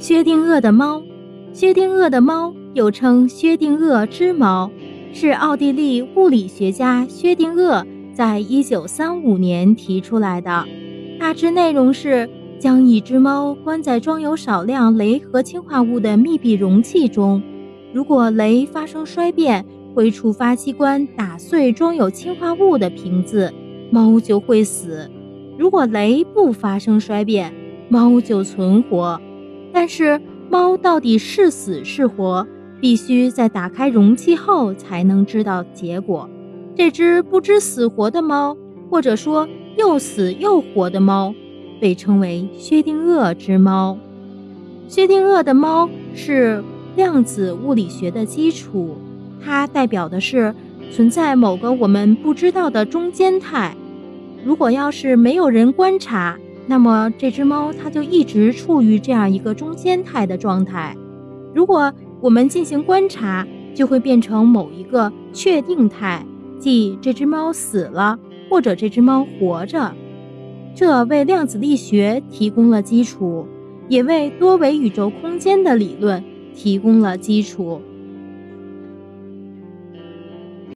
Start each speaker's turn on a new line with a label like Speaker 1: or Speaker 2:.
Speaker 1: 薛定谔的猫，薛定谔的猫又称薛定谔之猫，是奥地利物理学家薛定谔在一九三五年提出来的。大致内容是将一只猫关在装有少量镭和氢化物的密闭容器中，如果镭发生衰变，会触发机关打碎装有氢化物的瓶子，猫就会死；如果镭不发生衰变，猫就存活。但是猫到底是死是活，必须在打开容器后才能知道结果。这只不知死活的猫，或者说又死又活的猫，被称为薛定谔之猫。薛定谔的猫是量子物理学的基础，它代表的是存在某个我们不知道的中间态。如果要是没有人观察，那么这只猫它就一直处于这样一个中间态的状态。如果我们进行观察，就会变成某一个确定态，即这只猫死了或者这只猫活着。这为量子力学提供了基础，也为多维宇宙空间的理论提供了基础。